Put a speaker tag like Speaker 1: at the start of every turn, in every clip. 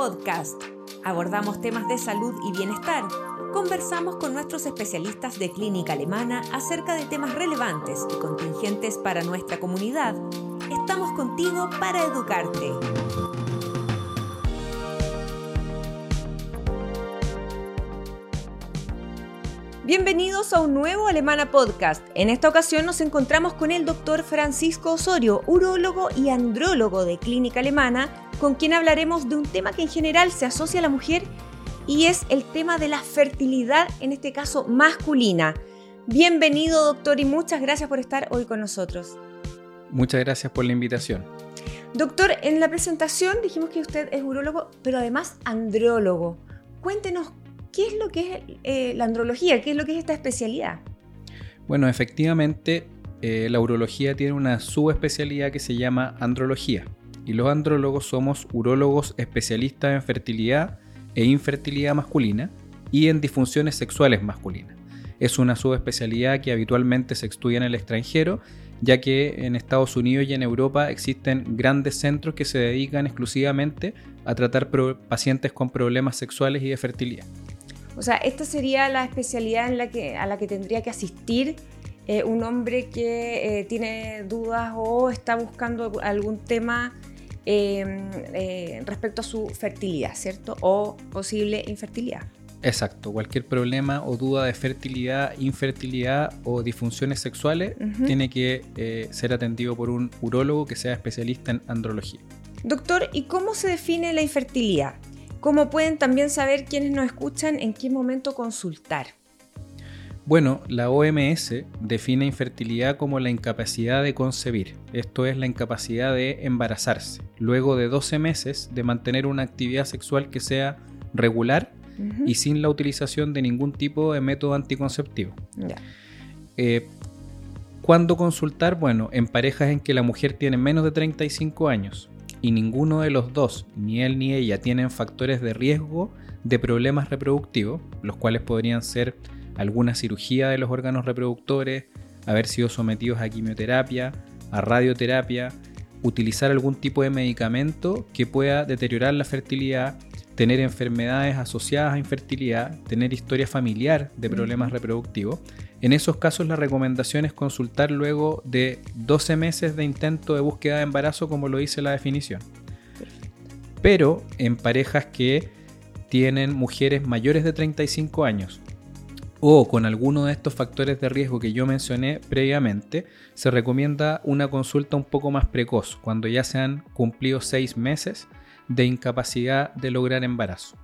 Speaker 1: Podcast. Abordamos temas de salud y bienestar. Conversamos con nuestros especialistas de clínica alemana acerca de temas relevantes y contingentes para nuestra comunidad. Estamos contigo para educarte. Bienvenidos a un nuevo Alemana Podcast. En esta ocasión nos encontramos con el doctor Francisco Osorio, urólogo y andrólogo de Clínica Alemana, con quien hablaremos de un tema que en general se asocia a la mujer y es el tema de la fertilidad, en este caso masculina. Bienvenido doctor y muchas gracias por estar hoy con nosotros.
Speaker 2: Muchas gracias por la invitación.
Speaker 1: Doctor, en la presentación dijimos que usted es urólogo, pero además andrólogo. Cuéntenos ¿Qué es lo que es eh, la andrología? ¿Qué es lo que es esta especialidad?
Speaker 2: Bueno, efectivamente, eh, la urología tiene una subespecialidad que se llama andrología. Y los andrólogos somos urólogos especialistas en fertilidad e infertilidad masculina y en disfunciones sexuales masculinas. Es una subespecialidad que habitualmente se estudia en el extranjero, ya que en Estados Unidos y en Europa existen grandes centros que se dedican exclusivamente a tratar pacientes con problemas sexuales y de fertilidad.
Speaker 1: O sea, esta sería la especialidad a la que tendría que asistir eh, un hombre que eh, tiene dudas o está buscando algún tema em, eh, respecto a su fertilidad, ¿cierto? O posible infertilidad.
Speaker 2: Exacto, cualquier problema o duda de fertilidad, infertilidad o disfunciones sexuales tiene que ser atendido por un urólogo que sea especialista en andrología.
Speaker 1: Doctor, ¿y cómo se define la infertilidad? ¿Cómo pueden también saber quienes nos escuchan en qué momento consultar?
Speaker 2: Bueno, la OMS define infertilidad como la incapacidad de concebir, esto es la incapacidad de embarazarse, luego de 12 meses de mantener una actividad sexual que sea regular y sin la utilización de ningún tipo de método anticonceptivo. Eh, ¿Cuándo consultar? Bueno, en parejas en que la mujer tiene menos de 35 años, y ninguno de los dos, ni él ni ella, tienen factores de riesgo de problemas reproductivos, los cuales podrían ser alguna cirugía de los órganos reproductores, haber sido sometidos a quimioterapia, a radioterapia, utilizar algún tipo de medicamento que pueda deteriorar la fertilidad, tener enfermedades asociadas a infertilidad, tener historia familiar de problemas reproductivos. En esos casos la recomendación es consultar luego de 12 meses de intento de búsqueda de embarazo como lo dice la definición. Pero en parejas que tienen mujeres mayores de 35 años o con alguno de estos factores de riesgo que yo mencioné previamente, se recomienda una consulta un poco más precoz, cuando ya se han cumplido 6 meses de incapacidad de lograr embarazo.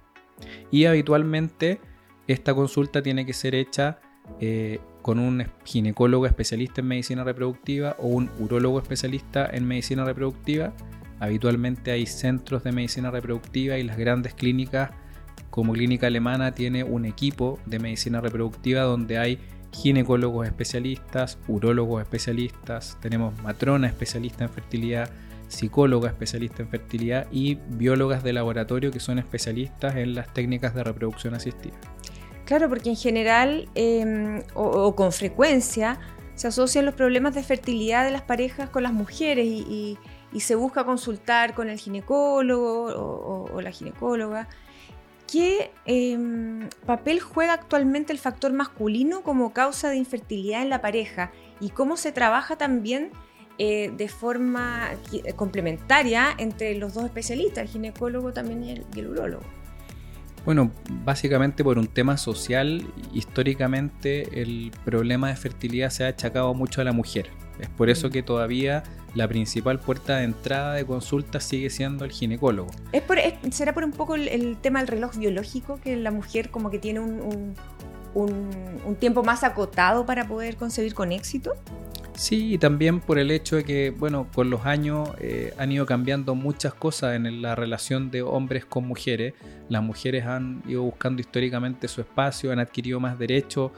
Speaker 2: Y habitualmente esta consulta tiene que ser hecha eh, con un ginecólogo especialista en medicina reproductiva o un urólogo especialista en medicina reproductiva. Habitualmente hay centros de medicina reproductiva y las grandes clínicas como clínica alemana tiene un equipo de medicina reproductiva donde hay ginecólogos especialistas, urólogos especialistas, tenemos matrona especialista en fertilidad, psicóloga especialista en fertilidad y biólogas de laboratorio que son especialistas en las técnicas de reproducción asistida.
Speaker 1: Claro, porque en general em, o, con frecuencia se asocian los problemas de fertilidad de las parejas con las mujeres y, se busca consultar con el ginecólogo o, la ginecóloga. ¿Qué em, papel juega actualmente el factor masculino como causa de infertilidad en la pareja y cómo se trabaja también eh, de forma complementaria entre los dos especialistas, el ginecólogo también y el, y urólogo?
Speaker 2: Bueno, básicamente por un tema social, históricamente el problema de fertilidad se ha achacado mucho a la mujer. Es por eso mm. que todavía la principal puerta de entrada de consulta sigue siendo el ginecólogo.
Speaker 1: ¿Es por, ¿Será por un poco el, tema del reloj biológico que la mujer como que tiene un, un tiempo más acotado para poder concebir con éxito?
Speaker 2: Sí, y también por el hecho de que, bueno, con los años eh, han ido cambiando muchas cosas en la relación de hombres con mujeres. Las mujeres han ido buscando históricamente su espacio, han adquirido más derechos.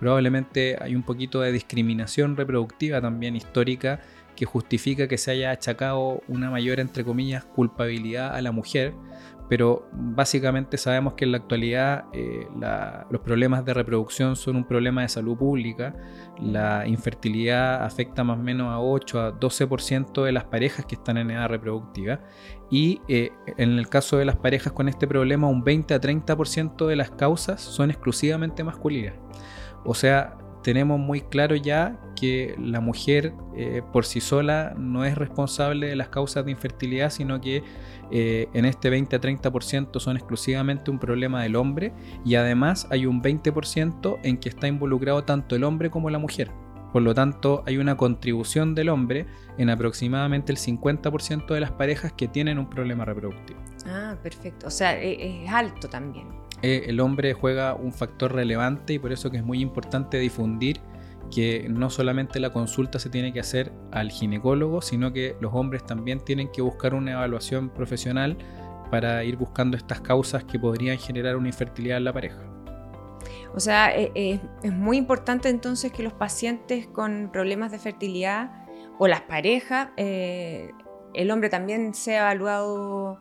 Speaker 2: Probablemente hay un poquito de discriminación reproductiva también histórica que justifica que se haya achacado una mayor, entre comillas, culpabilidad a la mujer. pero básicamente sabemos que en la actualidad eh, los problemas de reproducción son un problema de salud pública. La infertilidad afecta más o menos a 8 a 12% de las parejas que están en edad reproductiva y eh, en el caso de las parejas con este problema un 20 a 30% de las causas son exclusivamente masculinas. O sea, tenemos muy claro ya que la mujer eh, por sí sola no es responsable de las causas de infertilidad, sino que eh, en este 20 a 30% son exclusivamente un problema del hombre y además hay un 20% en que está involucrado tanto el hombre como la mujer. Por lo tanto, hay una contribución del hombre en aproximadamente el 50% de las parejas que tienen un problema reproductivo.
Speaker 1: Ah, perfecto. O sea, e, es alto también.
Speaker 2: Eh, el hombre juega un factor relevante y por eso que es muy importante difundir que no solamente la consulta se tiene que hacer al ginecólogo, sino que los hombres también tienen que buscar una evaluación profesional para ir buscando estas causas que podrían generar una infertilidad en la pareja.
Speaker 1: O sea, eh, eh, es muy importante entonces que los pacientes con problemas de fertilidad o las parejas, el hombre también sea evaluado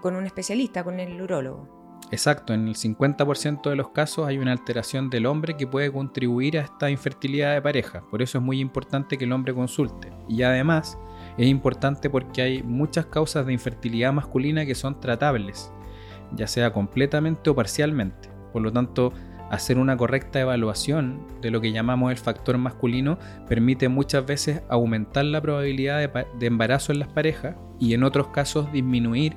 Speaker 1: con un especialista, con el urólogo.
Speaker 2: Exacto, en el 50% de los casos hay una alteración del hombre que puede contribuir a esta infertilidad de pareja. Por eso es muy importante que el hombre consulte. Y además es importante porque hay muchas causas de infertilidad masculina que son tratables, ya sea completamente o parcialmente. Por lo tanto, hacer una correcta evaluación de lo que llamamos el factor masculino permite muchas veces aumentar la probabilidad de, de embarazo en las parejas y en otros casos disminuir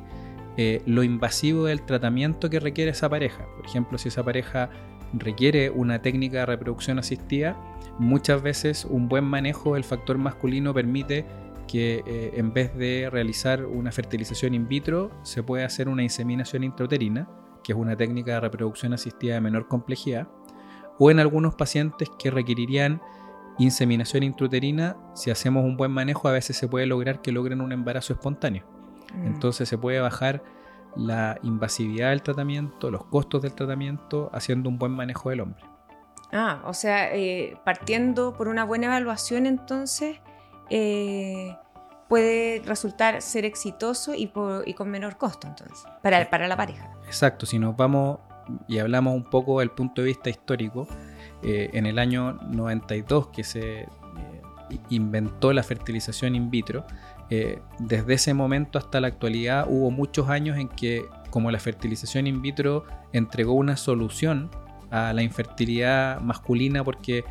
Speaker 2: eh, lo invasivo del tratamiento que requiere esa pareja. Por ejemplo, si esa pareja requiere una técnica de reproducción asistida, muchas veces un buen manejo del factor masculino permite que eh, en vez de realizar una fertilización in vitro, se puede hacer una inseminación intrauterina, que es una técnica de reproducción asistida de menor complejidad, o en algunos pacientes que requerirían inseminación intrauterina, si hacemos un buen manejo, a veces se puede lograr que logren un embarazo espontáneo. Mm. Entonces se puede bajar la invasividad del tratamiento, los costos del tratamiento, haciendo un buen manejo del hombre.
Speaker 1: Ah, o sea, eh, partiendo por una buena evaluación entonces, eh, puede resultar ser exitoso y, con menor costo entonces, para, para, la pareja.
Speaker 2: Exacto, si nos vamos y hablamos un poco del punto de vista histórico, eh, en el año 92 que se inventó la fertilización in vitro, eh, desde ese momento hasta la actualidad hubo muchos años en que como la fertilización in vitro entregó una solución a la infertilidad masculina porque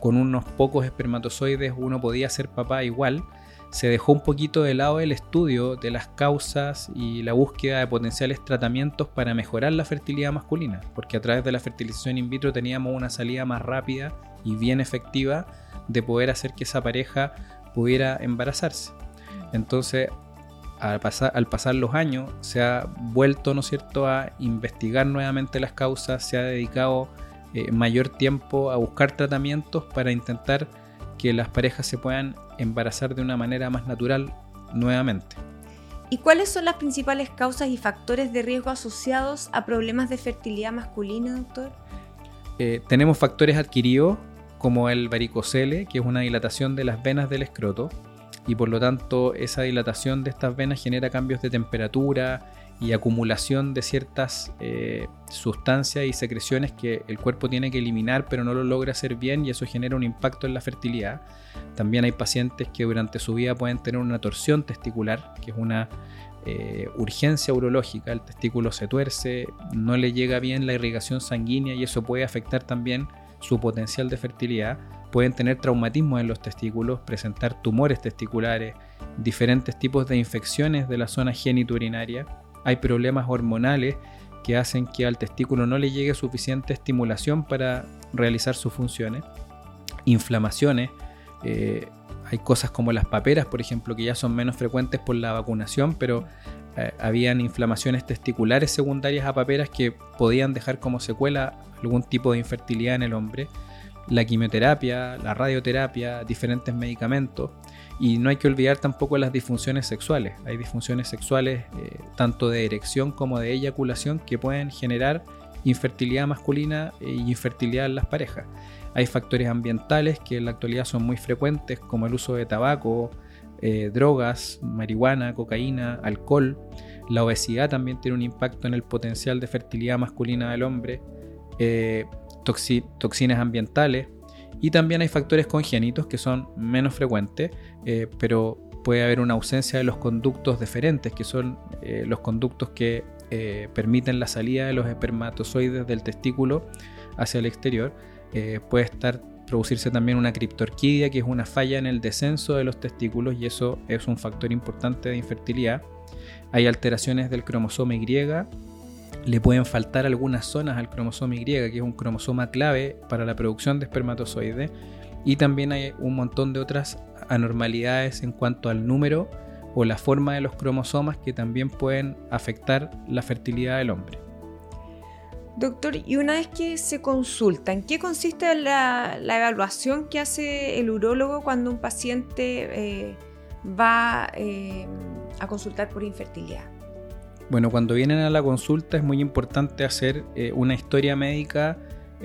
Speaker 2: con unos pocos espermatozoides uno podía ser papá igual, se dejó un poquito de lado el estudio de las causas y la búsqueda de potenciales tratamientos para mejorar la fertilidad masculina, porque a través de la fertilización in vitro teníamos una salida más rápida y bien efectiva de poder hacer que esa pareja pudiera embarazarse. Entonces, al pasar, los años, se ha vuelto, ¿no es cierto?, a investigar nuevamente las causas, se ha dedicado eh, mayor tiempo a buscar tratamientos para intentar que las parejas se puedan embarazar de una manera más natural nuevamente.
Speaker 1: ¿Y cuáles son las principales causas y factores de riesgo asociados a problemas de fertilidad masculina, doctor?
Speaker 2: Eh, tenemos factores adquiridos como el varicocele, que es una dilatación de las venas del escroto, y por lo tanto esa dilatación de estas venas genera cambios de temperatura y acumulación de ciertas eh, sustancias y secreciones que el cuerpo tiene que eliminar pero no lo logra hacer bien y eso genera un impacto en la fertilidad. También hay pacientes que durante su vida pueden tener una torsión testicular, que es una eh, urgencia urológica, el testículo se tuerce, no le llega bien la irrigación sanguínea y eso puede afectar también su potencial de fertilidad pueden tener traumatismos en los testículos, presentar tumores testiculares, diferentes tipos de infecciones de la zona genitourinaria. Hay problemas hormonales que hacen que al testículo no le llegue suficiente estimulación para realizar sus funciones. Inflamaciones. Eh, hay cosas como las paperas, por ejemplo, que ya son menos frecuentes por la vacunación, pero eh, habían inflamaciones testiculares secundarias a paperas que podían dejar como secuela algún tipo de infertilidad en el hombre la quimioterapia, la radioterapia, diferentes medicamentos. Y no hay que olvidar tampoco las disfunciones sexuales. Hay disfunciones sexuales eh, tanto de erección como de eyaculación que pueden generar infertilidad masculina e infertilidad en las parejas. Hay factores ambientales que en la actualidad son muy frecuentes como el uso de tabaco, eh, drogas, marihuana, cocaína, alcohol. La obesidad también tiene un impacto en el potencial de fertilidad masculina del hombre, eh, toxinas ambientales y también hay factores congénitos que son menos frecuentes, eh, pero puede haber una ausencia de los conductos deferentes, que son los conductos que permiten la salida de los espermatozoides del testículo hacia el exterior. puede estar producirse también una criptorquidia, que es una falla en el descenso de los testículos y eso es un factor importante de infertilidad. Hay alteraciones del cromosoma Y, le pueden faltar algunas zonas al cromosoma Y, que es un cromosoma clave para la producción de espermatozoides, y también hay un montón de otras anormalidades en cuanto al número o la forma de los cromosomas que también pueden afectar la fertilidad del hombre.
Speaker 1: Doctor, y una vez que se consulta, ¿en qué consiste la, evaluación que hace el urólogo cuando un paciente eh, va eh, a consultar por infertilidad?
Speaker 2: Bueno, cuando vienen a la consulta es muy importante hacer eh, una historia médica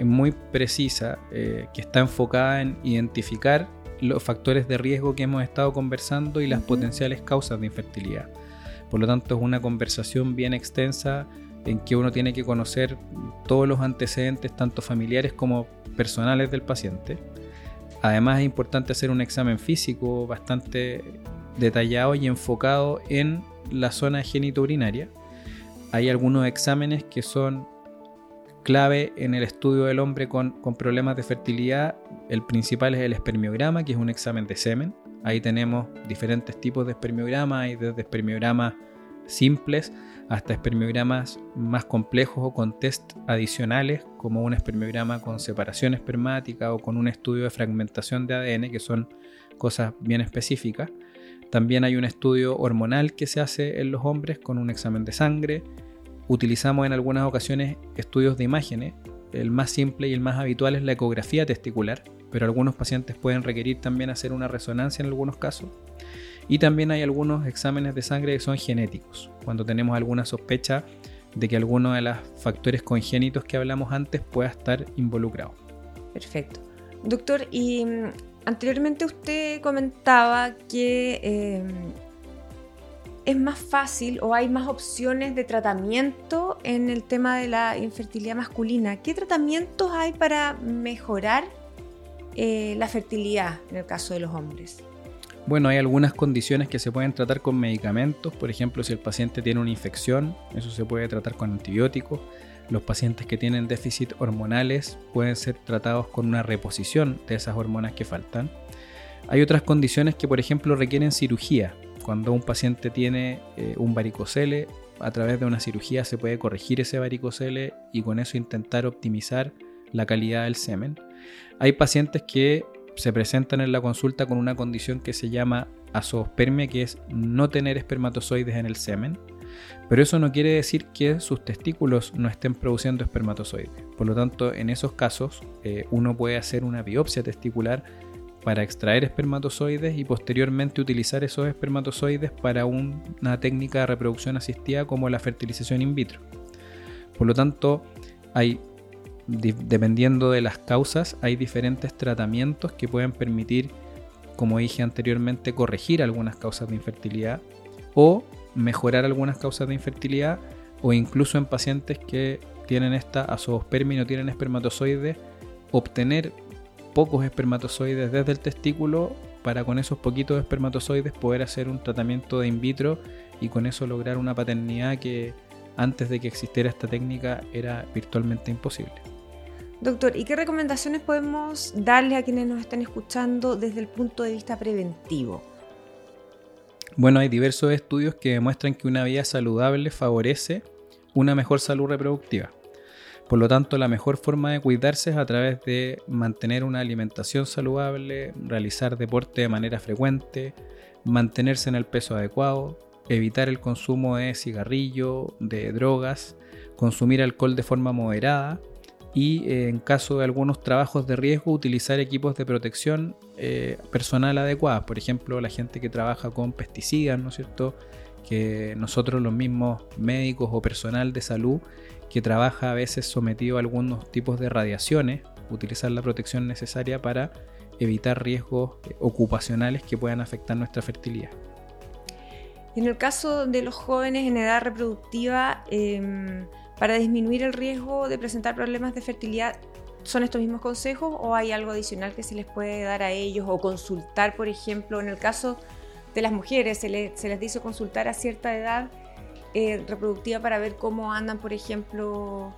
Speaker 2: muy precisa que está enfocada en identificar los factores de riesgo que hemos estado conversando y las potenciales causas de infertilidad. Por lo tanto, es una conversación bien extensa en que uno tiene que conocer todos los antecedentes, tanto familiares como personales del paciente. Además es importante hacer un examen físico bastante detallado y enfocado en la zona genitourinaria. Hay algunos exámenes que son clave en el estudio del hombre con, problemas de fertilidad. El principal es el espermiograma, que es un examen de semen. Ahí tenemos diferentes tipos de espermiograma, hay desde espermiogramas simples hasta espermiogramas más complejos o con test adicionales, como un espermiograma con separación espermática o con un estudio de fragmentación de ADN, que son cosas bien específicas. También hay un estudio hormonal que se hace en los hombres con un examen de sangre. Utilizamos en algunas ocasiones estudios de imágenes. El más simple y el más habitual es la ecografía testicular, pero algunos pacientes pueden requerir también hacer una resonancia en algunos casos. Y también hay algunos exámenes de sangre que son genéticos, cuando tenemos alguna sospecha de que alguno de los factores congénitos que hablamos antes pueda estar involucrado.
Speaker 1: Perfecto. Doctor, y mm, anteriormente usted comentaba que em, es más fácil o hay más opciones de tratamiento en el tema de la infertilidad masculina. ¿Qué tratamientos hay para mejorar eh, la fertilidad en el caso de los hombres?
Speaker 2: Bueno, hay algunas condiciones que se pueden tratar con medicamentos, por ejemplo, si el paciente tiene una infección, eso se puede tratar con antibióticos. Los pacientes que tienen déficit hormonales pueden ser tratados con una reposición de esas hormonas que faltan. Hay otras condiciones que, por ejemplo, requieren cirugía. Cuando un paciente tiene eh, un varicocele, a través de una cirugía se puede corregir ese varicocele y con eso intentar optimizar la calidad del semen. Hay pacientes que se presentan en la consulta con una condición que se llama azoospermia, que es no tener espermatozoides en el semen, pero eso no quiere decir que sus testículos no estén produciendo espermatozoides. Por lo tanto, en esos casos, eh, uno puede hacer una biopsia testicular para extraer espermatozoides y posteriormente utilizar esos espermatozoides para una técnica de reproducción asistida como la fertilización in vitro. Por lo tanto, hay dependiendo de las causas, hay diferentes tratamientos que pueden permitir, como dije anteriormente, corregir algunas causas de infertilidad o mejorar algunas causas de infertilidad o incluso en pacientes que tienen esta azoospermia y no tienen espermatozoides, obtener pocos espermatozoides desde el testículo para con esos poquitos espermatozoides poder hacer un tratamiento de in vitro y con eso lograr una paternidad que antes de que existiera esta técnica era virtualmente imposible.
Speaker 1: Doctor, ¿y qué recomendaciones podemos darle a quienes nos están escuchando desde el punto de vista preventivo?
Speaker 2: Bueno, hay diversos estudios que demuestran que una vida saludable favorece una mejor salud reproductiva. Por lo tanto, la mejor forma de cuidarse es a través de mantener una alimentación saludable, realizar deporte de manera frecuente, mantenerse en el peso adecuado, evitar el consumo de cigarrillo, de drogas, consumir alcohol de forma moderada y eh, en caso de algunos trabajos de riesgo utilizar equipos de protección eh, personal adecuados. Por ejemplo, la gente que trabaja con pesticidas, ¿no es cierto? Que nosotros los mismos médicos o personal de salud que trabaja a veces sometido a algunos tipos de radiaciones, utilizar la protección necesaria para evitar riesgos eh, ocupacionales que puedan afectar nuestra fertilidad.
Speaker 1: En el caso de los jóvenes en edad reproductiva, em, para disminuir el riesgo de presentar problemas de fertilidad, ¿son estos mismos consejos o hay algo adicional que se les puede dar a ellos o consultar, por ejemplo, en el caso de las mujeres, se, les dice consultar a cierta edad eh, reproductiva para ver cómo andan, por ejemplo,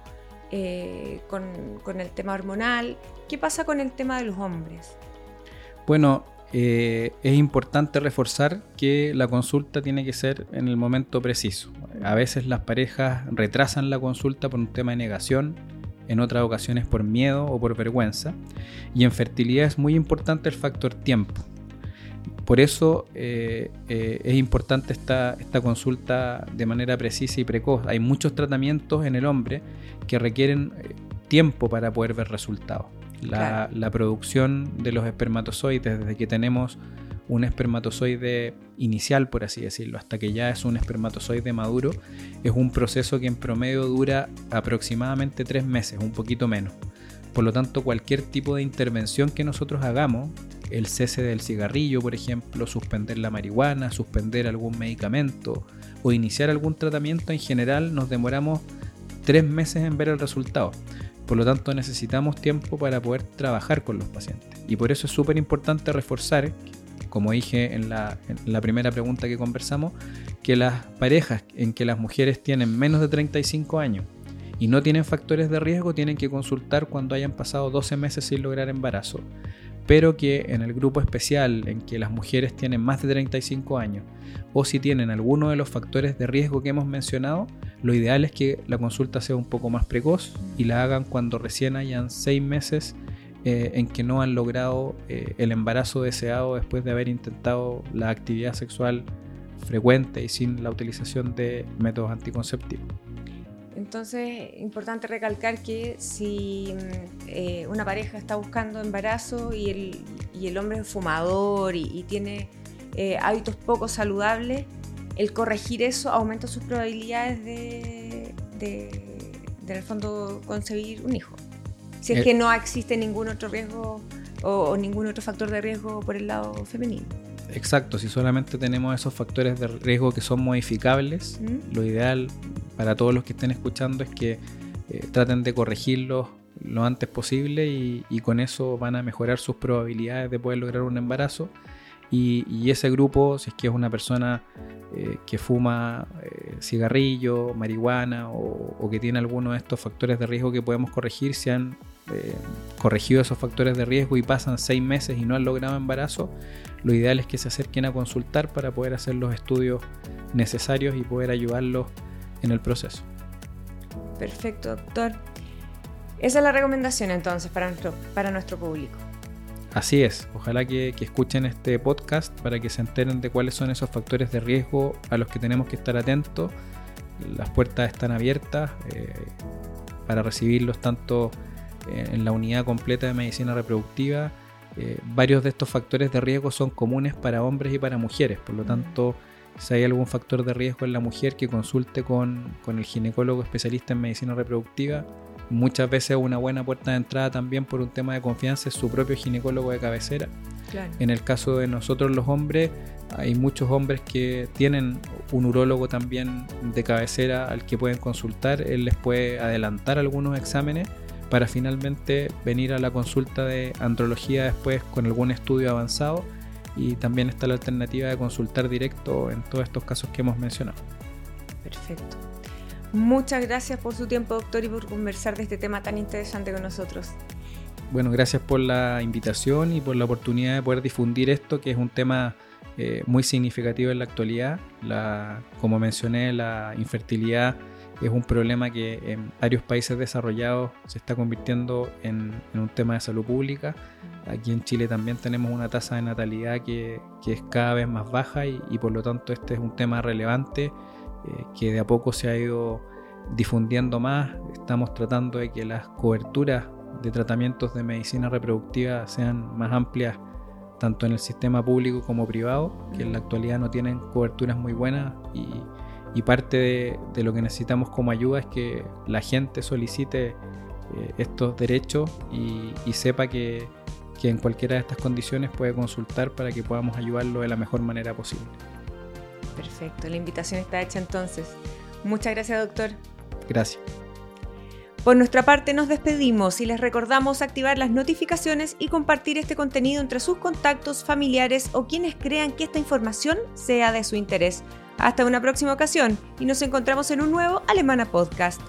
Speaker 1: eh, con, el tema hormonal. ¿Qué pasa con el tema de los hombres?
Speaker 2: Bueno, eh, es importante reforzar que la consulta tiene que ser en el momento preciso. A veces las parejas retrasan la consulta por un tema de negación, en otras ocasiones por miedo o por vergüenza. Y en fertilidad es muy importante el factor tiempo. Por eso eh, eh, es importante esta, esta, consulta de manera precisa y precoz. Hay muchos tratamientos en el hombre que requieren tiempo para poder ver resultados. La, la, producción de los espermatozoides, desde que tenemos un espermatozoide inicial, por así decirlo, hasta que ya es un espermatozoide maduro, es un proceso que en promedio dura aproximadamente tres meses, un poquito menos. Por lo tanto, cualquier tipo de intervención que nosotros hagamos, el cese del cigarrillo, por ejemplo, suspender la marihuana, suspender algún medicamento o iniciar algún tratamiento, en general nos demoramos tres meses en ver el resultado. Por lo tanto, necesitamos tiempo para poder trabajar con los pacientes. Y por eso es súper importante reforzar, como dije en la, en la, primera pregunta que conversamos, que las parejas en que las mujeres tienen menos de 35 años y no tienen factores de riesgo tienen que consultar cuando hayan pasado 12 meses sin lograr embarazo, pero que en el grupo especial en que las mujeres tienen más de 35 años o si tienen alguno de los factores de riesgo que hemos mencionado, lo ideal es que la consulta sea un poco más precoz y la hagan cuando recién hayan 6 meses eh, en que no han logrado eh, el embarazo deseado después de haber intentado la actividad sexual frecuente y sin la utilización de métodos anticonceptivos.
Speaker 1: Entonces, importante recalcar que si mm, eh, una pareja está buscando embarazo y el, y el hombre es fumador y, tiene eh, hábitos poco saludables, el corregir eso aumenta sus probabilidades de, de, en el fondo, concebir un hijo. Si es eh. que no existe ningún otro riesgo o ningún otro factor de riesgo por el lado femenino.
Speaker 2: Exacto, si solamente tenemos esos factores de riesgo que son modificables, lo ideal para todos los que estén escuchando es que eh, traten de corregirlos lo antes posible y, con eso van a mejorar sus probabilidades de poder lograr un embarazo. Y, ese grupo, si es que es una persona eh, que fuma eh, cigarrillo, marihuana o, que tiene alguno de estos factores de riesgo que podemos corregir, se han corregido esos factores de riesgo y pasan seis meses y no han logrado embarazo, lo ideal es que se acerquen a consultar para poder hacer los estudios necesarios y poder ayudarlos en el proceso.
Speaker 1: Perfecto, doctor. Esa es la recomendación entonces para nuestro, para nuestro público.
Speaker 2: Así es, ojalá que, escuchen este podcast para que se enteren de cuáles son esos factores de riesgo a los que tenemos que estar atentos. Las puertas están abiertas eh, para recibirlos tanto en la unidad completa de medicina reproductiva eh, varios de estos factores de riesgo son comunes para hombres y para mujeres, por lo tanto, si hay algún factor de riesgo en la mujer que consulte con, el ginecólogo especialista en medicina reproductiva, muchas veces una buena puerta de entrada también por un tema de confianza es su propio ginecólogo de cabecera. En el caso de nosotros los hombres, hay muchos hombres que tienen un urólogo también de cabecera al que pueden consultar, él les puede adelantar algunos exámenes para finalmente venir a la consulta de andrología después con algún estudio avanzado y también está la alternativa de consultar directo en todos estos casos que hemos mencionado.
Speaker 1: Perfecto. Muchas gracias por su tiempo, doctor, y por conversar de este tema tan interesante con nosotros.
Speaker 2: Bueno, gracias por la invitación y por la oportunidad de poder difundir esto, que es un tema eh, muy significativo en la actualidad. La, como mencioné, la infertilidad es un problema que en varios países desarrollados se está convirtiendo en, un tema de salud pública. Aquí en Chile también tenemos una tasa de natalidad que, es cada vez más baja y, por lo tanto este es un tema relevante eh, que de a poco se ha ido difundiendo más. Estamos tratando de que las coberturas de tratamientos de medicina reproductiva sean más amplias tanto en el sistema público como privado, que en la actualidad no tienen coberturas muy buenas y y parte de, lo que necesitamos como ayuda es que la gente solicite eh, estos derechos y, sepa que, que, en cualquiera de estas condiciones puede consultar para que podamos ayudarlo de la mejor manera posible.
Speaker 1: Perfecto, la invitación está hecha entonces. Muchas gracias, doctor.
Speaker 2: Gracias.
Speaker 1: Por nuestra parte nos despedimos y les recordamos activar las notificaciones y compartir este contenido entre sus contactos, familiares o quienes crean que esta información sea de su interés. Hasta una próxima ocasión y nos encontramos en un nuevo Alemana Podcast.